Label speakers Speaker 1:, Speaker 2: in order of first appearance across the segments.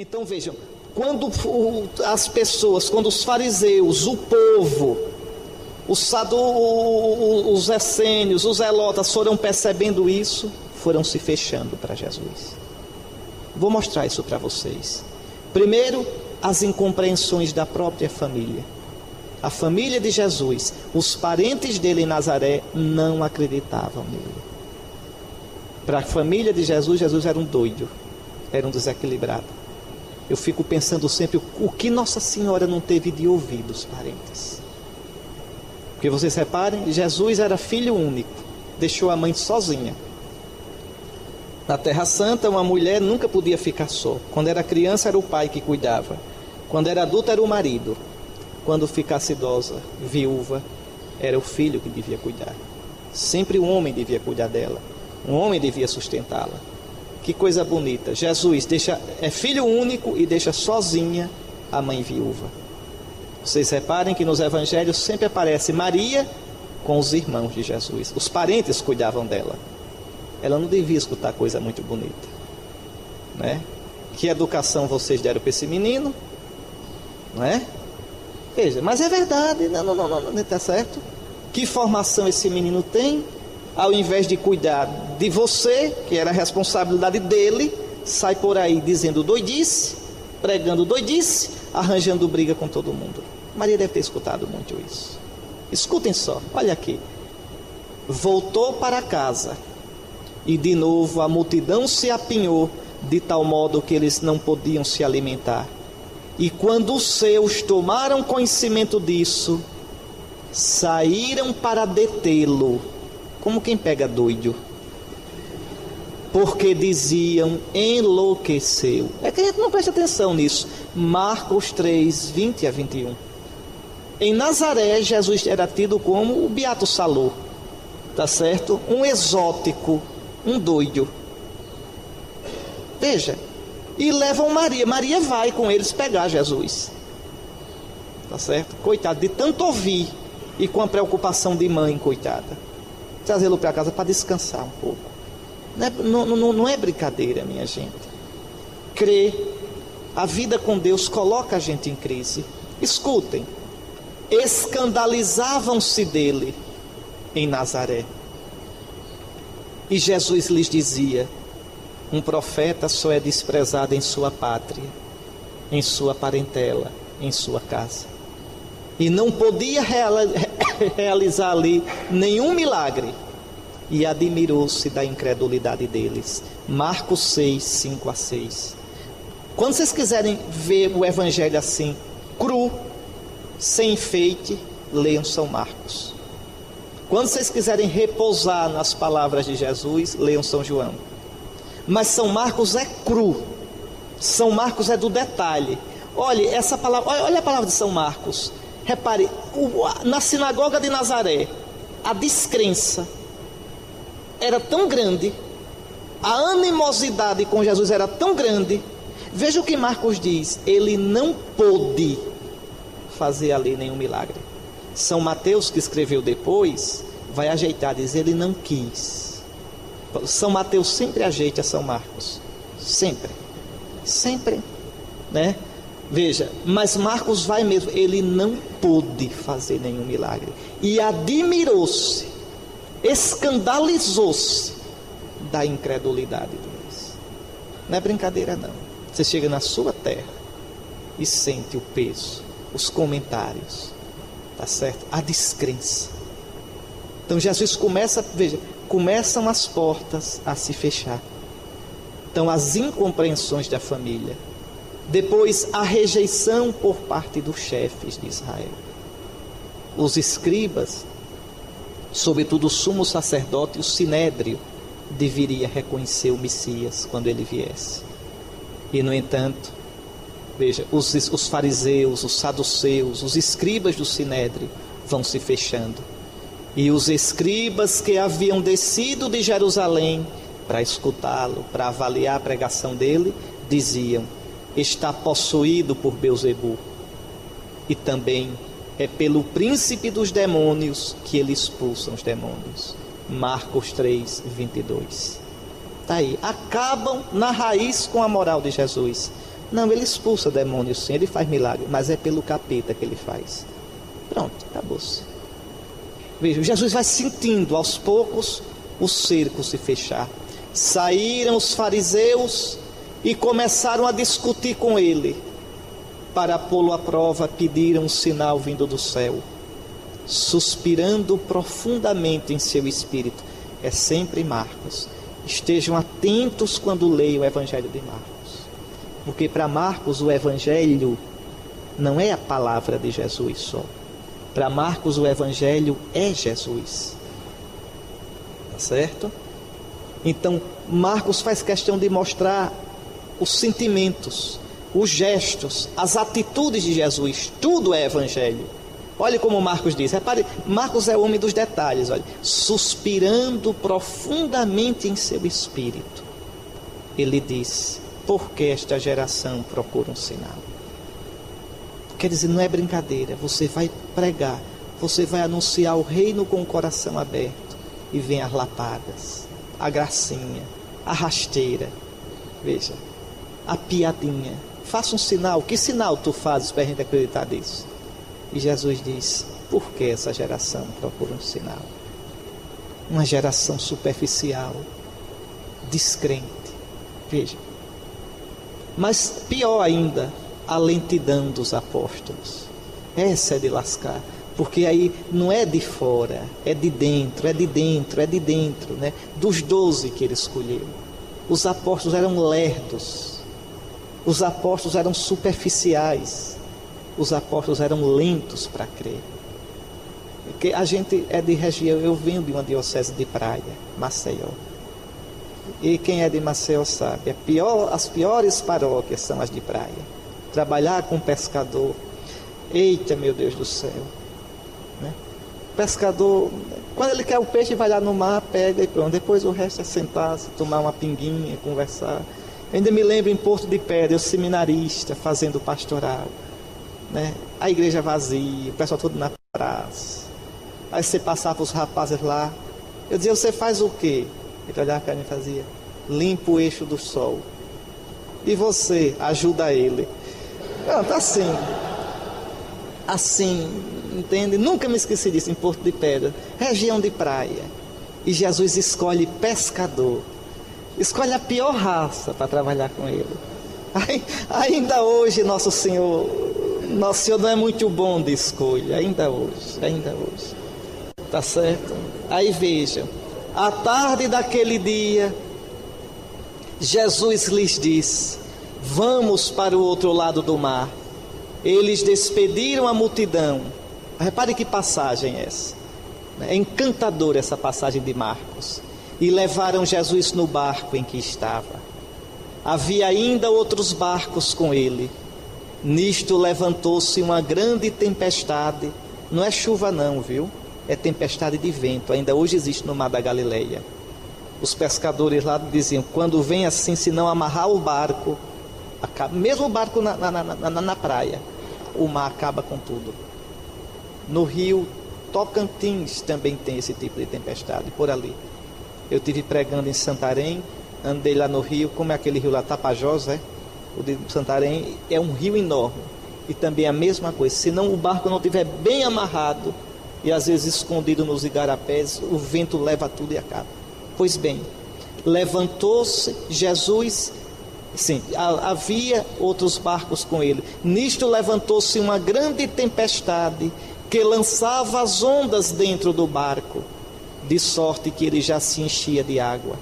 Speaker 1: Então vejam, quando as pessoas, quando os fariseus, o povo, os, sadu, os essênios, os elotas foram percebendo isso, foram se fechando para Jesus. Vou mostrar isso para vocês. Primeiro, as incompreensões da própria família. A família de Jesus, os parentes dele em Nazaré não acreditavam nele. Para a família de Jesus, Jesus era um doido, era um desequilibrado. Eu fico pensando sempre o que Nossa Senhora não teve de ouvir dos parentes. Porque vocês reparem, Jesus era filho único, deixou a mãe sozinha. Na Terra Santa, uma mulher nunca podia ficar só. Quando era criança, era o pai que cuidava. Quando era adulta, era o marido. Quando ficasse idosa, viúva, era o filho que devia cuidar. Sempre o homem devia cuidar dela. Um homem devia sustentá-la. Que coisa bonita. Jesus deixa, é filho único e deixa sozinha a mãe viúva. Vocês reparem que nos evangelhos sempre aparece Maria com os irmãos de Jesus. Os parentes cuidavam dela. Ela não devia escutar coisa muito bonita. Né? Que educação vocês deram para esse menino? Não é? Veja, mas é verdade, não, não, não, não, não está certo? Que formação esse menino tem? Ao invés de cuidar de você, que era a responsabilidade dele, sai por aí dizendo doidice, pregando doidice, arranjando briga com todo mundo. Maria deve ter escutado muito isso. Escutem só, olha aqui. Voltou para casa e de novo a multidão se apinhou de tal modo que eles não podiam se alimentar. E quando os seus tomaram conhecimento disso, saíram para detê-lo como quem pega doido. Porque diziam enlouqueceu. É que a gente não presta atenção nisso. Marcos 3, 20 a 21. Em Nazaré, Jesus era tido como o Beato Salô, tá certo? Um exótico, um doido. Veja, e levam Maria. Maria vai com eles pegar Jesus, tá certo? Coitado, de tanto ouvir e com a preocupação de mãe, coitada trazê-lo para casa para descansar um pouco. Não é, não, não, não é brincadeira, minha gente. Crer, a vida com Deus coloca a gente em crise. Escutem, escandalizavam-se dele em Nazaré. E Jesus lhes dizia: um profeta só é desprezado em sua pátria, em sua parentela, em sua casa. E não podia realizar ali nenhum milagre. E admirou-se da incredulidade deles. Marcos 6, 5 a 6. Quando vocês quiserem ver o evangelho assim, cru, sem enfeite, leiam São Marcos. Quando vocês quiserem repousar nas palavras de Jesus, leiam São João. Mas São Marcos é cru. São Marcos é do detalhe. Olhe essa palavra, olha a palavra de São Marcos. Repare, na sinagoga de Nazaré, a descrença era tão grande, a animosidade com Jesus era tão grande. Veja o que Marcos diz: ele não pôde fazer ali nenhum milagre. São Mateus, que escreveu depois, vai ajeitar, diz: ele não quis. São Mateus sempre ajeita São Marcos, sempre, sempre, né? Veja, mas Marcos vai mesmo, ele não pôde fazer nenhum milagre. E admirou-se, escandalizou-se da incredulidade deles. Não é brincadeira, não. Você chega na sua terra e sente o peso, os comentários, tá certo? A descrença. Então Jesus começa, veja, começam as portas a se fechar. Então as incompreensões da família depois, a rejeição por parte dos chefes de Israel. Os escribas, sobretudo o sumo sacerdote o sinédrio, deveria reconhecer o Messias quando ele viesse. E, no entanto, veja, os, os fariseus, os saduceus, os escribas do sinédrio vão se fechando. E os escribas que haviam descido de Jerusalém para escutá-lo, para avaliar a pregação dele, diziam: está possuído por Beuzebu. E também é pelo príncipe dos demônios que ele expulsa os demônios. Marcos 3, 22. Está aí. Acabam na raiz com a moral de Jesus. Não, ele expulsa demônios sim, ele faz milagre, mas é pelo capeta que ele faz. Pronto, acabou-se. Veja, Jesus vai sentindo aos poucos o cerco se fechar. Saíram os fariseus e começaram a discutir com ele. Para pô-lo à prova, pediram um sinal vindo do céu. Suspirando profundamente em seu espírito. É sempre Marcos. Estejam atentos quando leiam o Evangelho de Marcos. Porque para Marcos o Evangelho não é a palavra de Jesus só. Para Marcos o Evangelho é Jesus. Tá certo? Então, Marcos faz questão de mostrar os sentimentos, os gestos, as atitudes de Jesus, tudo é evangelho. Olhe como Marcos diz, repare, Marcos é o homem dos detalhes, olha, suspirando profundamente em seu espírito. Ele diz: Por que esta geração procura um sinal? Quer dizer, não é brincadeira, você vai pregar, você vai anunciar o reino com o coração aberto e vem as lapadas, a gracinha, a rasteira. Veja, a piadinha. Faça um sinal. Que sinal tu fazes para a gente acreditar nisso? E Jesus diz: Por que essa geração procura um sinal? Uma geração superficial, descrente. Veja. Mas pior ainda, a lentidão dos apóstolos. Essa é de lascar. Porque aí não é de fora, é de dentro, é de dentro, é de dentro, né? Dos doze que ele escolheu. Os apóstolos eram lerdos, os apóstolos eram superficiais, os apóstolos eram lentos para crer. Porque a gente é de região, eu venho de uma diocese de praia, Maceió. E quem é de Maceió sabe, pior, as piores paróquias são as de praia. Trabalhar com pescador, eita meu Deus do céu. Né? Pescador, quando ele quer o peixe, vai lá no mar, pega e pronto. Depois o resto é sentar, tomar uma pinguinha, conversar. Ainda me lembro em Porto de Pedra, eu seminarista, fazendo pastoral. Né? A igreja vazia, o pessoal todo na praça. Aí você passava os rapazes lá. Eu dizia, você faz o quê? Ele olhava para mim e fazia, limpa o eixo do sol. E você ajuda ele. Pronto, assim. Assim, entende? Nunca me esqueci disso em Porto de Pedra. Região de praia. E Jesus escolhe pescador escolhe a pior raça para trabalhar com ele. Ainda hoje, nosso Senhor, nosso Senhor não é muito bom de escolha, ainda hoje, ainda hoje. Tá certo? Aí vejam, à tarde daquele dia, Jesus lhes disse: Vamos para o outro lado do mar. Eles despediram a multidão. Repare que passagem é essa. É encantadora essa passagem de Marcos e levaram Jesus no barco em que estava. Havia ainda outros barcos com ele. Nisto levantou-se uma grande tempestade. Não é chuva, não, viu? É tempestade de vento. Ainda hoje existe no mar da Galileia. Os pescadores lá diziam: quando vem assim, se não amarrar o barco, acaba, mesmo o barco na, na, na, na praia, o mar acaba com tudo. No rio Tocantins também tem esse tipo de tempestade, por ali. Eu tive pregando em Santarém, andei lá no rio, como é aquele rio lá, Tapajós, é? O de Santarém é um rio enorme. E também a mesma coisa, se não o barco não estiver bem amarrado e às vezes escondido nos igarapés, o vento leva tudo e acaba. Pois bem, levantou-se Jesus, sim, havia outros barcos com ele. Nisto levantou-se uma grande tempestade que lançava as ondas dentro do barco de sorte que ele já se enchia de água.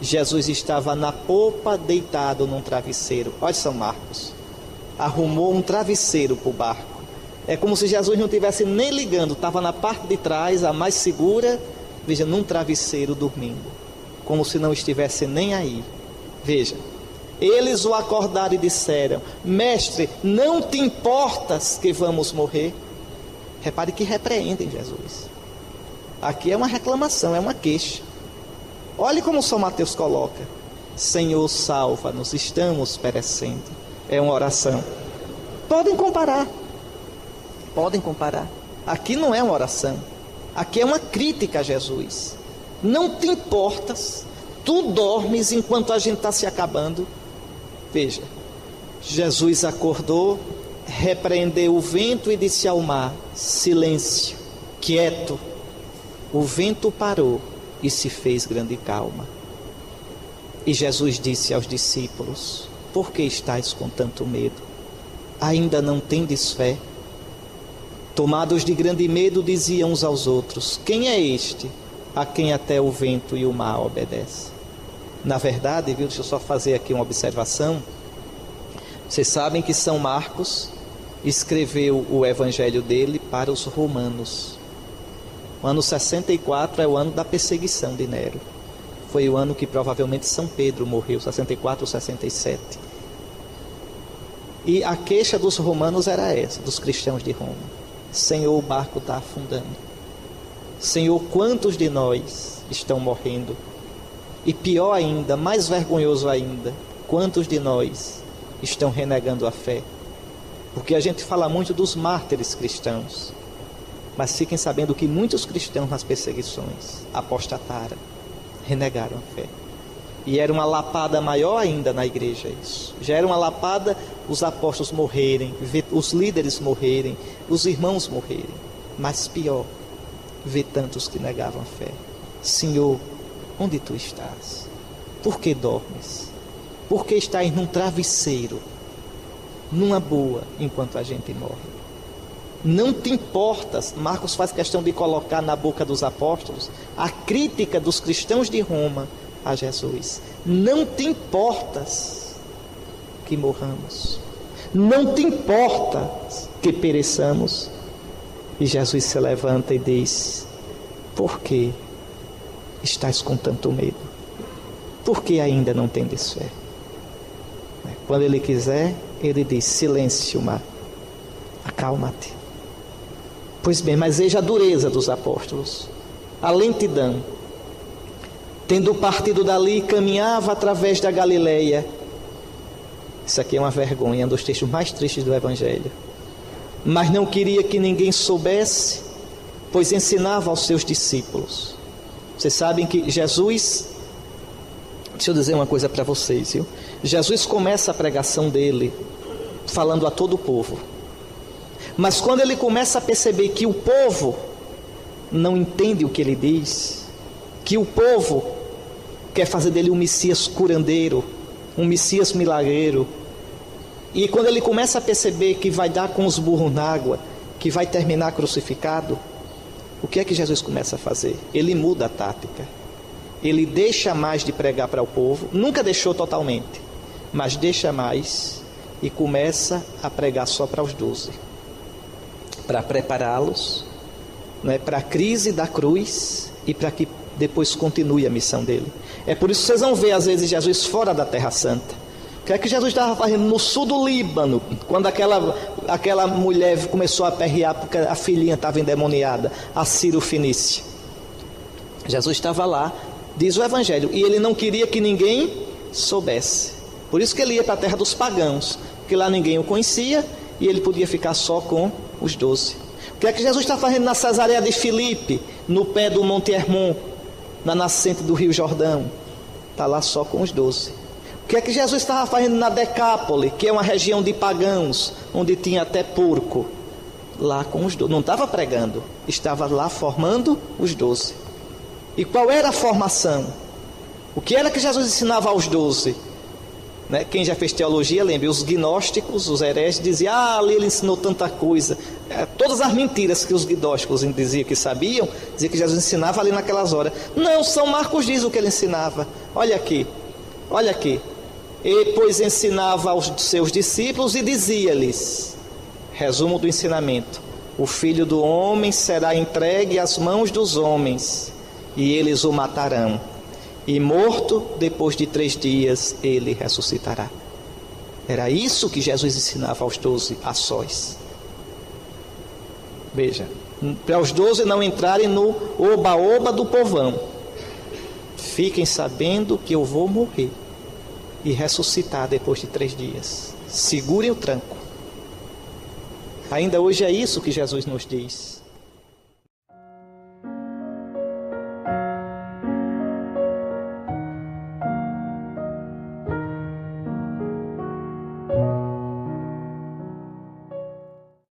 Speaker 1: Jesus estava na popa, deitado num travesseiro. Olha São Marcos. Arrumou um travesseiro para o barco. É como se Jesus não estivesse nem ligando, estava na parte de trás, a mais segura, veja, num travesseiro dormindo. Como se não estivesse nem aí. Veja, eles o acordaram e disseram: Mestre, não te importas que vamos morrer? Repare que repreendem Jesus. Aqui é uma reclamação, é uma queixa. Olhe como São Mateus coloca: Senhor, salva-nos, estamos perecendo. É uma oração. Podem comparar. Podem comparar. Aqui não é uma oração. Aqui é uma crítica a Jesus. Não te importas, tu dormes enquanto a gente está se acabando. Veja, Jesus acordou, repreendeu o vento e disse ao mar: Silêncio, quieto. O vento parou e se fez grande calma. E Jesus disse aos discípulos: Por que estáis com tanto medo? Ainda não tendes fé? Tomados de grande medo, diziam uns aos outros: Quem é este a quem até o vento e o mar obedecem? Na verdade, viu, deixa eu só fazer aqui uma observação. Vocês sabem que São Marcos escreveu o evangelho dele para os romanos. O ano 64 é o ano da perseguição de Nero. Foi o ano que provavelmente São Pedro morreu, 64 ou 67. E a queixa dos romanos era essa, dos cristãos de Roma: Senhor, o barco está afundando. Senhor, quantos de nós estão morrendo? E pior ainda, mais vergonhoso ainda, quantos de nós estão renegando a fé? Porque a gente fala muito dos mártires cristãos, mas fiquem sabendo que muitos cristãos nas perseguições apostataram, renegaram a fé. E era uma lapada maior ainda na igreja isso. Já era uma lapada os apóstolos morrerem, os líderes morrerem, os irmãos morrerem. Mas pior, ver tantos que negavam a fé. Senhor, onde tu estás? Por que dormes? Por que estás num travesseiro, numa boa, enquanto a gente morre? Não te importas, Marcos faz questão de colocar na boca dos apóstolos a crítica dos cristãos de Roma a Jesus. Não te importas que morramos. Não te importa que pereçamos. E Jesus se levanta e diz: Por que estás com tanto medo? Por que ainda não tendes fé? Quando ele quiser, ele diz: Silêncio, mar, acalma-te. Pois bem, mas veja a dureza dos apóstolos, a lentidão. Tendo partido dali, caminhava através da Galileia. Isso aqui é uma vergonha, um dos textos mais tristes do Evangelho. Mas não queria que ninguém soubesse, pois ensinava aos seus discípulos. Vocês sabem que Jesus, deixa eu dizer uma coisa para vocês, viu? Jesus começa a pregação dele falando a todo o povo. Mas quando ele começa a perceber que o povo não entende o que ele diz, que o povo quer fazer dele um Messias curandeiro, um Messias milagreiro, e quando ele começa a perceber que vai dar com os burros na água, que vai terminar crucificado, o que é que Jesus começa a fazer? Ele muda a tática. Ele deixa mais de pregar para o povo, nunca deixou totalmente, mas deixa mais e começa a pregar só para os doze para prepará-los né, para a crise da cruz e para que depois continue a missão dele. É por isso que vocês vão ver, às vezes, Jesus fora da Terra Santa. O que é que Jesus estava fazendo no sul do Líbano, quando aquela, aquela mulher começou a perrear porque a filhinha estava endemoniada, a Ciro Finícia? Jesus estava lá, diz o Evangelho, e ele não queria que ninguém soubesse. Por isso que ele ia para a terra dos pagãos, porque lá ninguém o conhecia e ele podia ficar só com os doze. O que é que Jesus está fazendo na Cesareia de Filipe, no pé do Monte Hermon, na nascente do Rio Jordão? Está lá só com os doze. O que é que Jesus estava fazendo na Decápole, que é uma região de pagãos, onde tinha até porco? Lá com os doze. Não estava pregando, estava lá formando os doze. E qual era a formação? O que era que Jesus ensinava aos doze? Né? Quem já fez teologia, lembre, os gnósticos, os hereges, diziam: Ah, ali ele ensinou tanta coisa. É, todas as mentiras que os gnósticos diziam que sabiam, dizia que Jesus ensinava ali naquelas horas. Não, São Marcos diz o que ele ensinava. Olha aqui, olha aqui. E pois ensinava aos seus discípulos e dizia-lhes: resumo do ensinamento: O filho do homem será entregue às mãos dos homens, e eles o matarão e morto, depois de três dias, ele ressuscitará. Era isso que Jesus ensinava aos doze a sós. Veja, para os doze não entrarem no oba-oba do povão. Fiquem sabendo que eu vou morrer e ressuscitar depois de três dias. Segurem o tranco. Ainda hoje é isso que Jesus nos diz.